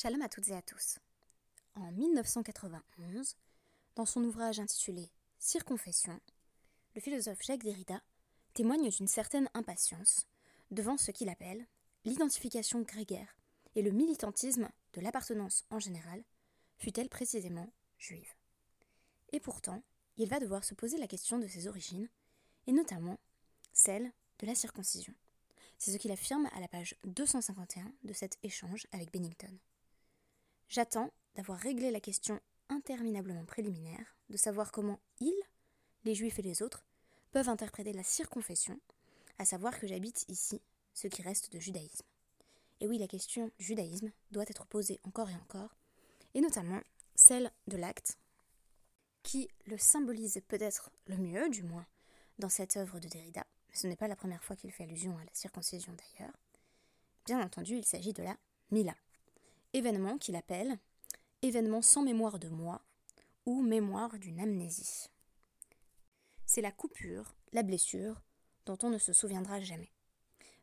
Shalom à toutes et à tous. En 1991, dans son ouvrage intitulé Circonfession, le philosophe Jacques Derrida témoigne d'une certaine impatience devant ce qu'il appelle l'identification grégaire et le militantisme de l'appartenance en général, fut-elle précisément juive. Et pourtant, il va devoir se poser la question de ses origines, et notamment celle de la circoncision. C'est ce qu'il affirme à la page 251 de cet échange avec Bennington. J'attends d'avoir réglé la question interminablement préliminaire de savoir comment ils, les juifs et les autres, peuvent interpréter la circonfession, à savoir que j'habite ici, ce qui reste de judaïsme. Et oui, la question judaïsme doit être posée encore et encore, et notamment celle de l'acte, qui le symbolise peut-être le mieux, du moins, dans cette œuvre de Derrida, ce n'est pas la première fois qu'il fait allusion à la circoncision d'ailleurs. Bien entendu, il s'agit de la Mila, événement qu'il appelle événement sans mémoire de moi ou mémoire d'une amnésie. C'est la coupure, la blessure, dont on ne se souviendra jamais.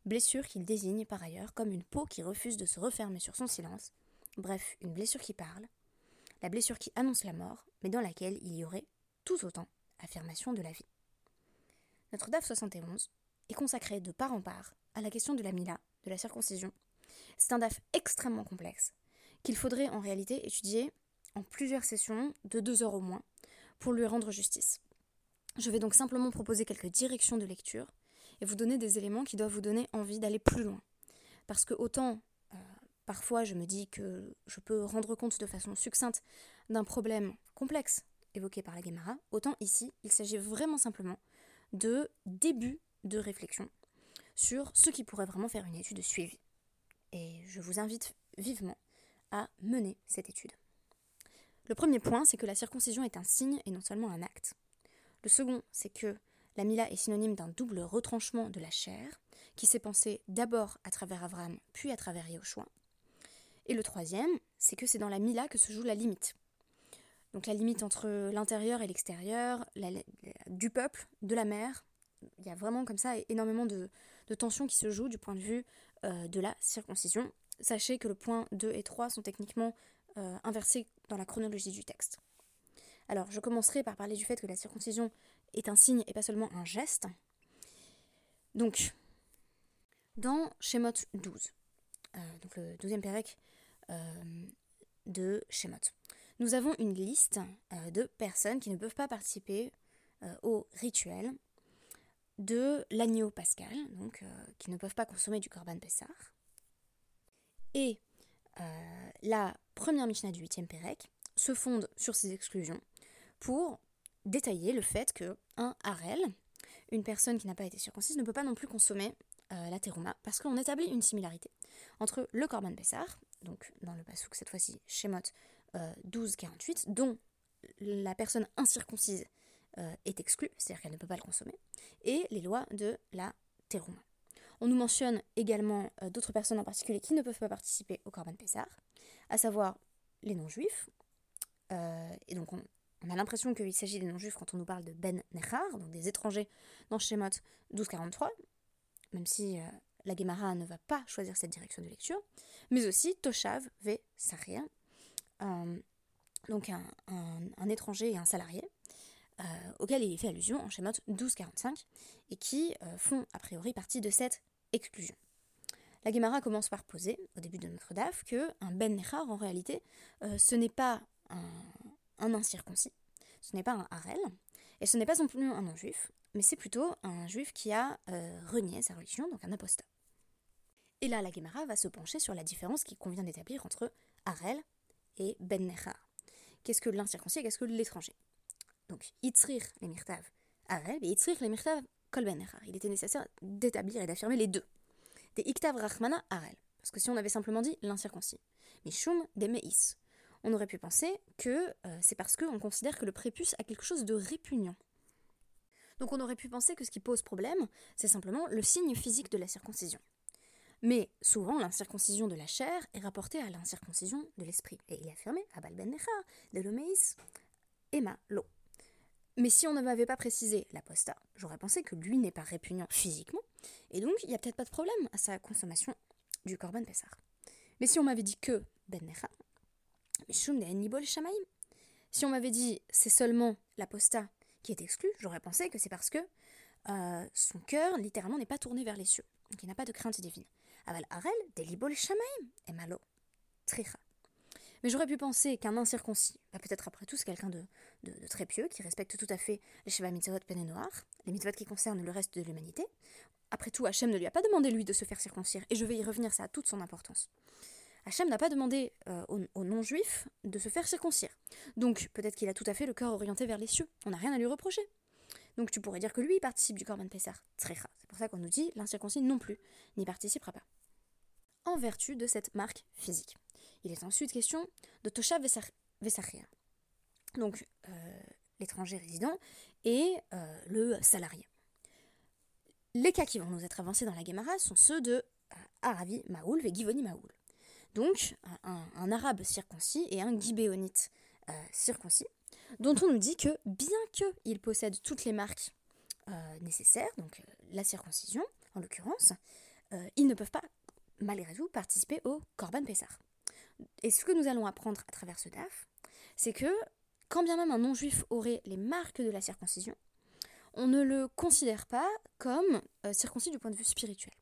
Blessure qu'il désigne par ailleurs comme une peau qui refuse de se refermer sur son silence, bref, une blessure qui parle, la blessure qui annonce la mort, mais dans laquelle il y aurait tout autant affirmation de la vie. Notre DAF 71 est consacré de part en part à la question de la Mila, de la circoncision. C'est un DAF extrêmement complexe, qu'il faudrait en réalité étudier en plusieurs sessions de deux heures au moins pour lui rendre justice. Je vais donc simplement proposer quelques directions de lecture et vous donner des éléments qui doivent vous donner envie d'aller plus loin. Parce que autant euh, parfois je me dis que je peux rendre compte de façon succincte d'un problème complexe évoqué par la Guémara, autant ici il s'agit vraiment simplement de début de réflexion sur ce qui pourrait vraiment faire une étude suivie. Et je vous invite vivement à mener cette étude. Le premier point, c'est que la circoncision est un signe et non seulement un acte. Le second, c'est que la Mila est synonyme d'un double retranchement de la chair, qui s'est pensé d'abord à travers Avram, puis à travers Yahushua. Et le troisième, c'est que c'est dans la Mila que se joue la limite. Donc la limite entre l'intérieur et l'extérieur, du peuple, de la mer. Il y a vraiment comme ça énormément de, tensions qui se jouent du point de vue euh, de la circoncision sachez que le point 2 et 3 sont techniquement euh, inversés dans la chronologie du texte. Alors, je commencerai par parler du fait que la circoncision est un signe et pas seulement un geste. Donc, dans Shemot 12, euh, le 12e pérec de Shemot, nous avons une liste de personnes qui ne peuvent pas participer au rituel de l'agneau pascal, donc qui ne peuvent pas consommer du korban Pessah. Et euh, la première Mishnah du 8e Pérec se fonde sur ces exclusions pour détailler le fait que un harel, une personne qui n'a pas été circoncise, ne peut pas non plus consommer euh, la terouma, parce qu'on établit une similarité entre le korban Pessar, donc dans le pasouk cette fois-ci, Shemot euh, 12-48, dont la personne incirconcise euh, est exclue, c'est-à-dire qu'elle ne peut pas le consommer, et les lois de la terouma. On nous mentionne également euh, d'autres personnes en particulier qui ne peuvent pas participer au Corban Pessar, à savoir les non-juifs. Euh, et donc on, a l'impression qu'il s'agit des non-juifs quand on nous parle de Ben Nechar, donc des étrangers dans Shemot 1243, même si la Gemara ne va pas choisir cette direction de lecture, mais aussi Toshav ve Saria, donc un, étranger et un salarié, euh, auxquels il fait allusion en schéma 1245 et qui euh, font a priori partie de cette exclusion. La Gemara commence par poser, au début de notre DAF, que un Ben Nechar, en réalité, euh, ce n'est pas un, incirconcis, ce n'est pas un Harel, et ce n'est pas non plus un non-juif, mais c'est plutôt un juif qui a renié sa religion, donc un apostat. Et là, la Gemara va se pencher sur la différence qu'il convient d'établir entre Harel et Ben Nechar. Qu'est-ce que l'incirconcis et qu'est-ce que l'étranger? Donc, Itzrir les mirtav Arel et Itzrir les mirtav Kolben Il était nécessaire d'établir et d'affirmer les deux. Des Iktav Rachmana Arel. Parce que si on avait simplement dit l'incirconcis. Mais Shum des Meis. On aurait pu penser que euh, c'est parce qu'on considère que le prépuce a quelque chose de répugnant. Donc on aurait pu penser que ce qui pose problème, c'est simplement le signe physique de la circoncision. Mais souvent, l'incirconcision de la chair est rapportée à l'incirconcision de l'esprit. Et il est affirmé, Abal ben Necha, de l'Omeis, Emma, l'eau. Mais si on ne m'avait pas précisé l'apostat, j'aurais pensé que lui n'est pas répugnant physiquement, et donc il n'y a peut-être pas de problème à sa consommation du Corban Pessar. Mais si on m'avait dit que ben Shamaim. Si on m'avait dit c'est seulement l'apostat qui est exclu, j'aurais pensé que c'est parce que euh, son cœur littéralement n'est pas tourné vers les cieux, donc il n'a pas de crainte divine. Aval Arel, Delibol Shamaim, malo, Tricha. Mais j'aurais pu penser qu'un incirconcis, bah peut-être après tout c'est quelqu'un de, très pieux, qui respecte tout à fait les Sheva Mitzvot Pen Noir, les mitzvot qui concernent le reste de l'humanité. Après tout, Hachem ne lui a pas demandé lui de se faire circoncire, et je vais y revenir, ça a toute son importance. Hachem n'a pas demandé euh, aux, non-juifs de se faire circoncire. Donc peut-être qu'il a tout à fait le cœur orienté vers les cieux. On n'a rien à lui reprocher. Donc tu pourrais dire que lui, il participe du Korban Pessar. Très C'est pour ça qu'on nous dit l'incirconcis non plus, n'y participera pas. En vertu de cette marque physique. Il est ensuite question de Tosha Vesachia. Donc euh, l'étranger résident et euh, le salarié. Les cas qui vont nous être avancés dans la Gemara sont ceux de Aravi Maoul et Givoni Maoul. Donc, un, arabe circoncis et un guibéonite euh, circoncis, dont on nous dit que bien qu'ils possèdent toutes les marques euh, nécessaires, donc euh, la circoncision en l'occurrence, ils ne peuvent pas, malgré tout, participer au Korban Pessar. Et ce que nous allons apprendre à travers ce DAF, c'est que quand bien même un non-juif aurait les marques de la circoncision, on ne le considère pas comme circoncis du point de vue spirituel.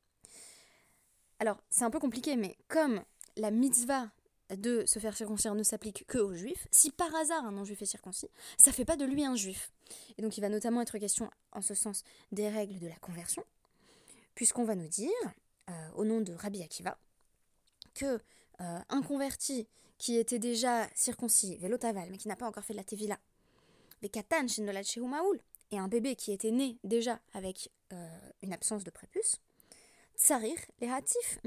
Alors, c'est un peu compliqué, mais comme la mitzvah de se faire circoncire ne s'applique que aux juifs, si par hasard un non-juif est circoncis, ça fait pas de lui un juif. Et donc il va notamment être question en ce sens des règles de la conversion, puisqu'on va nous dire, euh, au nom de Rabbi Akiva, que euh, un converti qui était déjà circoncis, vélotaval, mais qui n'a pas encore fait de la tevila, katan et un bébé qui était né déjà avec euh, une absence de prépuce, Tsarir, les hatif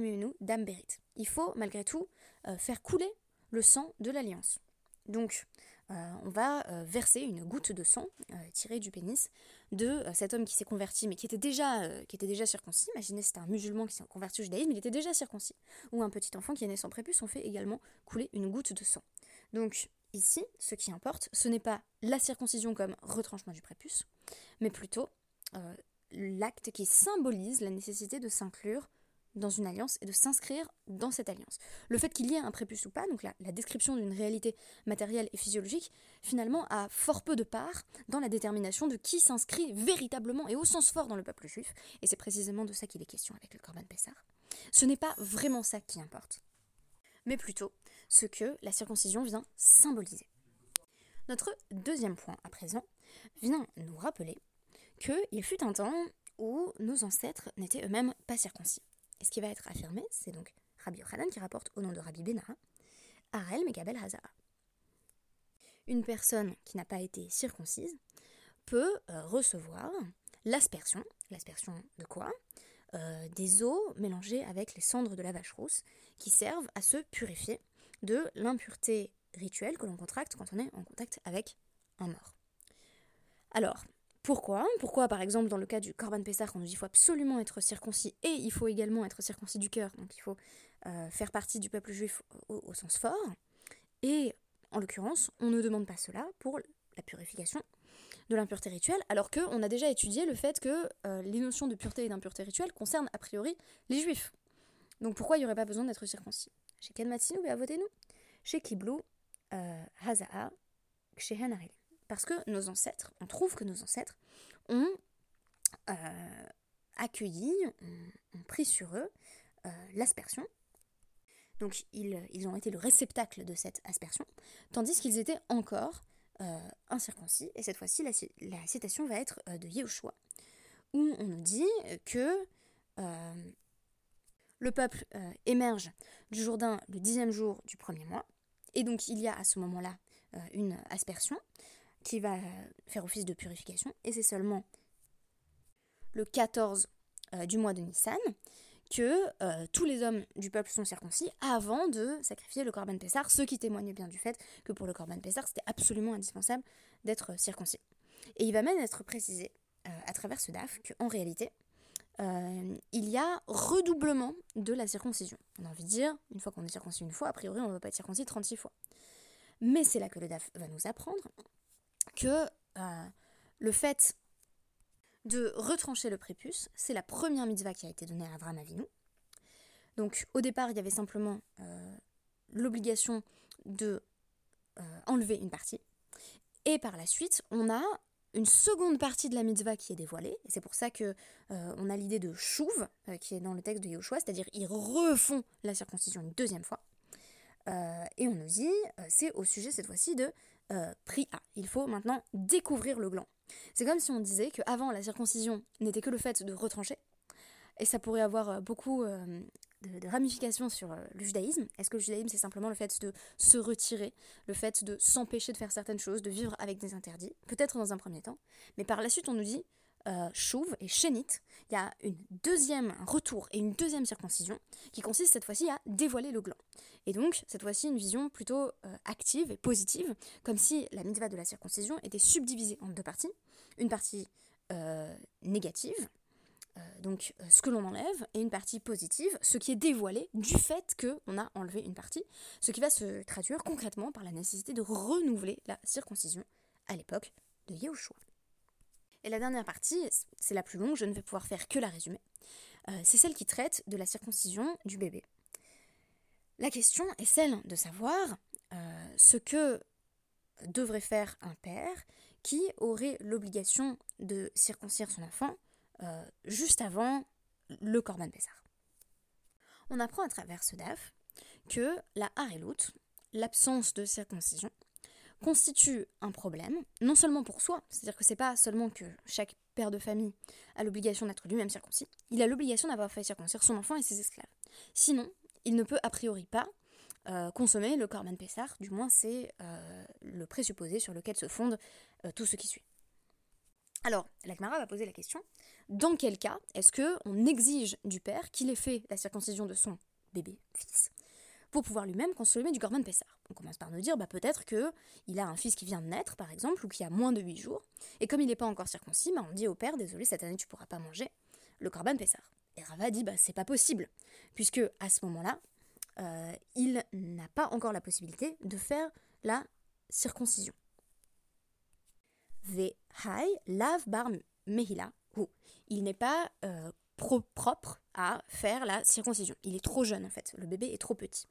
damberit. Il faut malgré tout euh, faire couler le sang de l'alliance. Donc, euh, on va euh, verser une goutte de sang tirée du pénis de cet homme qui s'est converti, mais qui était déjà, qui était déjà circoncis. Imaginez, c'était un musulman qui s'est converti au judaïsme, il était déjà circoncis. Ou un petit enfant qui est né sans prépuce, on fait également couler une goutte de sang. Donc, ici, ce qui importe, ce n'est pas la circoncision comme retranchement du prépuce, mais plutôt l'acte qui symbolise la nécessité de s'inclure dans une alliance et de s'inscrire dans cette alliance. Le fait qu'il y ait un prépuce ou pas, donc la, description d'une réalité matérielle et physiologique, finalement a fort peu de part dans la détermination de qui s'inscrit véritablement et au sens fort dans le peuple juif, et c'est précisément de ça qu'il est question avec le Corban Pessar. Ce n'est pas vraiment ça qui importe, mais plutôt ce que la circoncision vient symboliser. Notre deuxième point à présent vient nous rappeler qu'il fut un temps où nos ancêtres n'étaient eux-mêmes pas circoncis. Et ce qui va être affirmé, c'est donc Rabbi Yochanan qui rapporte au nom de Rabbi Benara, Arel Megabel Hazara. Une personne qui n'a pas été circoncise peut euh, recevoir l'aspersion, l'aspersion de quoi? Euh, Des eaux mélangées avec les cendres de la vache rousse qui servent à se purifier de l'impureté rituelle que l'on contracte quand on est en contact avec un mort. Alors, pourquoi? Pourquoi, par exemple, dans le cas du Corban Pessah, on nous dit qu'il faut absolument être circoncis et il faut également être circoncis du cœur, donc il faut euh, faire partie du peuple juif au, sens fort. Et en l'occurrence, on ne demande pas cela pour la purification de l'impureté rituelle, alors qu'on a déjà étudié le fait que euh, les notions de pureté et d'impureté rituelle concernent a priori les juifs. Donc pourquoi il n'y aurait pas besoin d'être circoncis? Chez Kenmatsinu, et votez-nous. Chez Kiblou, euh, Hazaa, parce que nos ancêtres, on trouve que nos ancêtres ont euh, accueilli, ont, pris sur eux euh, l'aspersion. Donc ils, ont été le réceptacle de cette aspersion, tandis qu'ils étaient encore euh, incirconcis. Et cette fois-ci, la, citation va être de Yehoshua, où on nous dit que le peuple émerge du Jourdain le dixième jour du premier mois, et donc il y a à ce moment-là une aspersion, qui va faire office de purification, et c'est seulement le 14 euh, du mois de Nissan que euh, tous les hommes du peuple sont circoncis avant de sacrifier le Corban Pessar, ce qui témoigne bien du fait que pour le Corban Pessar, c'était absolument indispensable d'être circoncis. Et il va même être précisé euh, à travers ce DAF qu'en réalité, il y a redoublement de la circoncision. On a envie de dire, une fois qu'on est circoncis une fois, a priori on ne va pas être circoncis 36 fois. Mais c'est là que le DAF va nous apprendre que euh, le fait de retrancher le prépuce, c'est la première mitzvah qui a été donnée à Avram. Donc au départ, il y avait simplement euh, l'obligation de enlever une partie. Et par la suite, on a une seconde partie de la mitzvah qui est dévoilée, et c'est pour ça que on a l'idée de chouve qui est dans le texte de Yoshua, c'est-à-dire ils refont la circoncision une deuxième fois. et on nous dit, c'est au sujet cette fois-ci de euh, pris A. Il faut maintenant découvrir le gland. C'est comme si on disait qu'avant la circoncision n'était que le fait de retrancher, et ça pourrait avoir euh, beaucoup euh, de, ramifications sur le judaïsme. Est-ce que le judaïsme c'est simplement le fait de se retirer, le fait de s'empêcher de faire certaines choses, de vivre avec des interdits? Peut-être dans un premier temps, mais par la suite on nous dit euh, et chénite, il y a une deuxième retour et une deuxième circoncision qui consiste cette fois-ci à dévoiler le gland. Et donc, cette fois-ci, une vision plutôt euh, active et positive, comme si la mitzvah de la circoncision était subdivisée en deux parties. Une partie euh, négative, donc ce que l'on enlève, et une partie positive, ce qui est dévoilé du fait qu'on a enlevé une partie, ce qui va se traduire concrètement par la nécessité de renouveler la circoncision à l'époque de Yahushua. Et la dernière partie, c'est la plus longue, je ne vais pouvoir faire que la résumer. Euh, c'est celle qui traite de la circoncision du bébé. La question est celle de savoir euh, ce que devrait faire un père qui aurait l'obligation de circoncire son enfant euh, juste avant le Corban Pessar. On apprend à travers ce DAF que la harelout, l'absence de circoncision, constitue un problème, non seulement pour soi, c'est-à-dire que c'est pas seulement que chaque père de famille a l'obligation d'être lui-même circoncis, il a l'obligation d'avoir fait circoncire son enfant et ses esclaves. Sinon, il ne peut a priori pas euh, consommer le Corban Pessar, du moins c'est euh, le présupposé sur lequel se fonde euh, tout ce qui suit. Alors, l'Akmara va poser la question dans quel cas est-ce que on exige du père qu'il ait fait la circoncision de son bébé fils pour pouvoir lui-même consommer du Corban Pessar. On commence par nous dire bah, peut-être qu'il a un fils qui vient de naître, par exemple, ou qui a moins de 8 jours, et comme il n'est pas encore circoncis, bah, on dit au père désolé, cette année tu pourras pas manger le Corban Pessar. Et Rava dit bah, c'est pas possible, puisque à ce moment-là, euh, il n'a pas encore la possibilité de faire la circoncision. Ve hai lav bar mehila, il n'est pas euh, propre à faire la circoncision. Il est trop jeune en fait, le bébé est trop petit.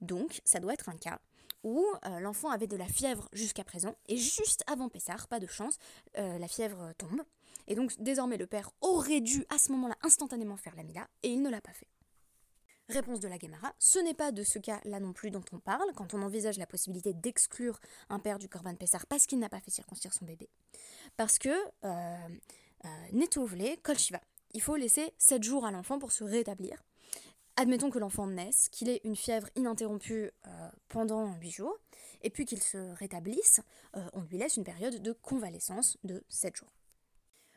Donc, ça doit être un cas où euh, l'enfant avait de la fièvre jusqu'à présent, et juste avant Pessar, pas de chance, euh, la fièvre tombe. Et donc, désormais, le père aurait dû à ce moment-là instantanément faire la Mila, et il ne l'a pas fait. Réponse de la Gemara, ce n'est pas de ce cas-là non plus dont on parle, quand on envisage la possibilité d'exclure un père du Corban Pessar parce qu'il n'a pas fait circoncire son bébé. Parce que, euh, euh, Kol Shiva, il faut laisser 7 jours à l'enfant pour se rétablir. Admettons que l'enfant naisse, qu'il ait une fièvre ininterrompue euh, pendant 8 jours, et puis qu'il se rétablisse, euh, on lui laisse une période de convalescence de 7 jours.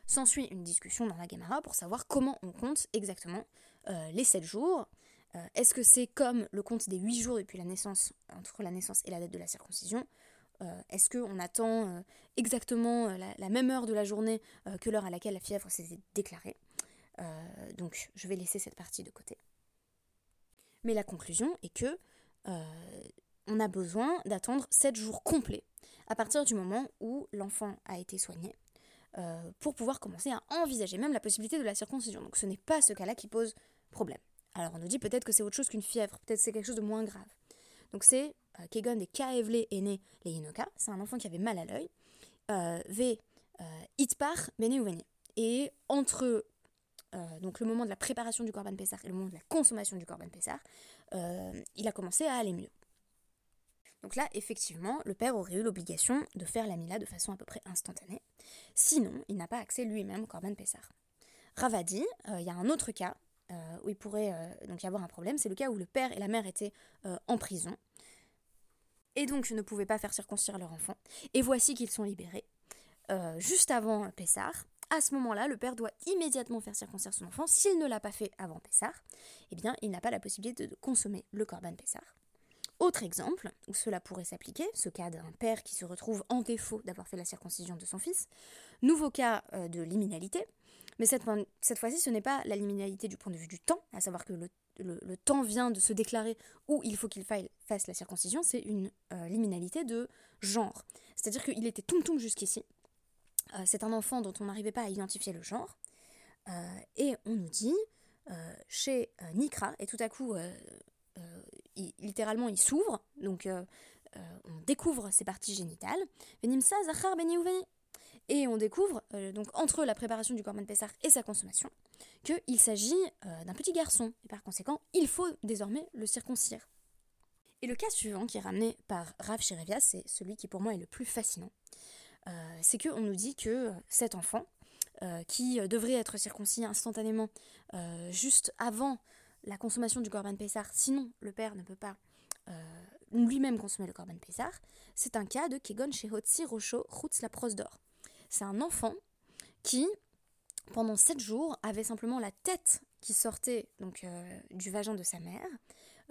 S'ensuit une discussion dans la Gemara pour savoir comment on compte exactement euh, les 7 jours. Est-ce que c'est comme le compte des 8 jours depuis la naissance, entre la naissance et la date de la circoncision Est-ce qu'on attend exactement la, la, même heure de la journée que l'heure à laquelle la fièvre s'est déclarée? Donc je vais laisser cette partie de côté. Mais la conclusion est que euh, on a besoin d'attendre 7 jours complets à partir du moment où l'enfant a été soigné euh, pour pouvoir commencer à envisager même la possibilité de la circoncision. Donc ce n'est pas ce cas-là qui pose problème. Alors on nous dit peut-être que c'est autre chose qu'une fièvre, peut-être c'est quelque chose de moins grave. Donc c'est euh, Kegon des Kaevle est né les c'est un enfant qui avait mal à l'œil. Euh, v Itpar Bene Et entre euh, donc le moment de la préparation du Corban Pessar et le moment de la consommation du Corban Pessar, euh, il a commencé à aller mieux. Donc là, effectivement, le père aurait eu l'obligation de faire la Mila de façon à peu près instantanée. Sinon, il n'a pas accès lui-même au Corban Pessar. Ravadi, euh, il y a un autre cas où il pourrait donc y avoir un problème, c'est le cas où le père et la mère étaient en prison et donc ne pouvaient pas faire circoncire leur enfant. Et voici qu'ils sont libérés. juste avant Pessar, à ce moment-là, le père doit immédiatement faire circoncire son enfant. S'il ne l'a pas fait avant Pessar, eh bien, il n'a pas la possibilité de consommer le Corban Pessar. Autre exemple où cela pourrait s'appliquer, ce cas d'un père qui se retrouve en défaut d'avoir fait la circoncision de son fils. Nouveau cas euh, de liminalité, mais cette, fois-ci, ce n'est pas la liminalité du point de vue du temps, à savoir que le, temps vient de se déclarer où il faut qu'il fasse la circoncision, c'est une euh, liminalité de genre. C'est-à-dire qu'il était tum-tum jusqu'ici, euh, c'est un enfant dont on n'arrivait pas à identifier le genre. Euh, et on nous dit, euh, chez Nikra, et tout à coup littéralement, il s'ouvre, donc on découvre ses parties génitales. Venimsa, Zachar, Beni Et on découvre, donc entre la préparation du Corban Pessar et sa consommation, qu'il s'agit d'un petit garçon. Et par conséquent, il faut désormais le circoncire. Et le cas suivant qui est ramené par Rav Sherevia, c'est celui qui pour moi est le plus fascinant. Euh, c'est qu'on nous dit que cet enfant, euh, qui devrait être circoncis instantanément euh, juste avant la consommation du Corban Pessar, sinon le père ne peut pas lui-même consommer le Corban Pessar, c'est un cas de Kegon Shehotsi Rocho Chutz la d'or. C'est un enfant qui, pendant sept jours, avait simplement la tête qui sortait donc du vagin de sa mère,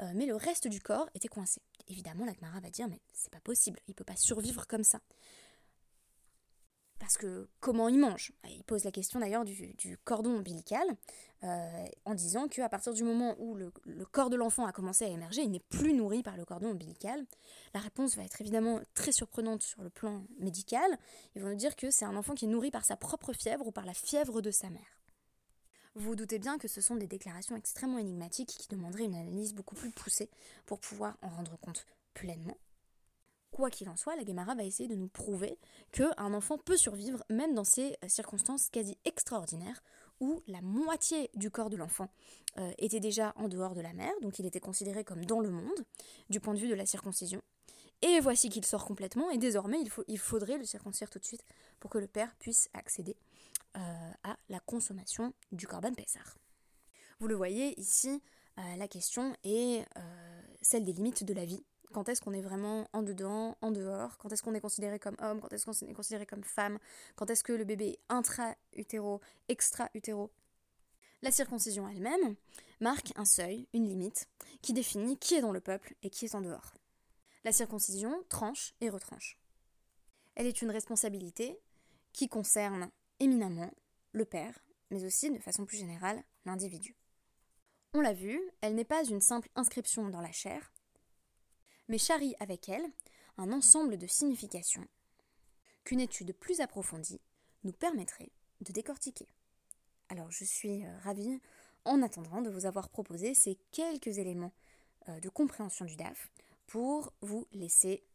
euh, mais le reste du corps était coincé. Évidemment, la Gemara va dire, mais c'est pas possible, il peut pas survivre comme ça. Parce que comment il mange Il pose la question d'ailleurs du, cordon ombilical, euh, en disant qu'à partir du moment où le, corps de l'enfant a commencé à émerger, il n'est plus nourri par le cordon ombilical. La réponse va être évidemment très surprenante sur le plan médical. Ils vont nous dire que c'est un enfant qui est nourri par sa propre fièvre ou par la fièvre de sa mère. Vous vous doutez bien que ce sont des déclarations extrêmement énigmatiques qui demanderaient une analyse beaucoup plus poussée pour pouvoir en rendre compte pleinement. Quoi qu'il en soit, la Guémara va essayer de nous prouver qu'un enfant peut survivre même dans ces euh, circonstances quasi extraordinaires où la moitié du corps de l'enfant euh, était déjà en dehors de la mère, donc il était considéré comme dans le monde du point de vue de la circoncision. Et voici qu'il sort complètement, et désormais il, faut, il faudrait le circoncire tout de suite pour que le père puisse accéder euh, à la consommation du Corban Pessar. Vous le voyez ici, la question est celle des limites de la vie. Quand est-ce qu'on est vraiment en dedans, en dehors Quand est-ce qu'on est considéré comme homme Quand est-ce qu'on est considéré comme femme Quand est-ce que le bébé est intra-utéro, extra-utéro La circoncision elle-même marque un seuil, une limite, qui définit qui est dans le peuple et qui est en dehors. La circoncision tranche et retranche. Elle est une responsabilité qui concerne éminemment le père, mais aussi, de façon plus générale, l'individu. On l'a vu, elle n'est pas une simple inscription dans la chair, mais charrie avec elle un ensemble de significations qu'une étude plus approfondie nous permettrait de décortiquer. Alors je suis euh, ravie en attendant de vous avoir proposé ces quelques éléments euh, de compréhension du DAF pour vous laisser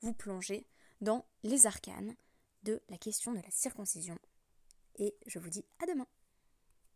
vous plonger dans les arcanes de la question de la circoncision. Et je vous dis à demain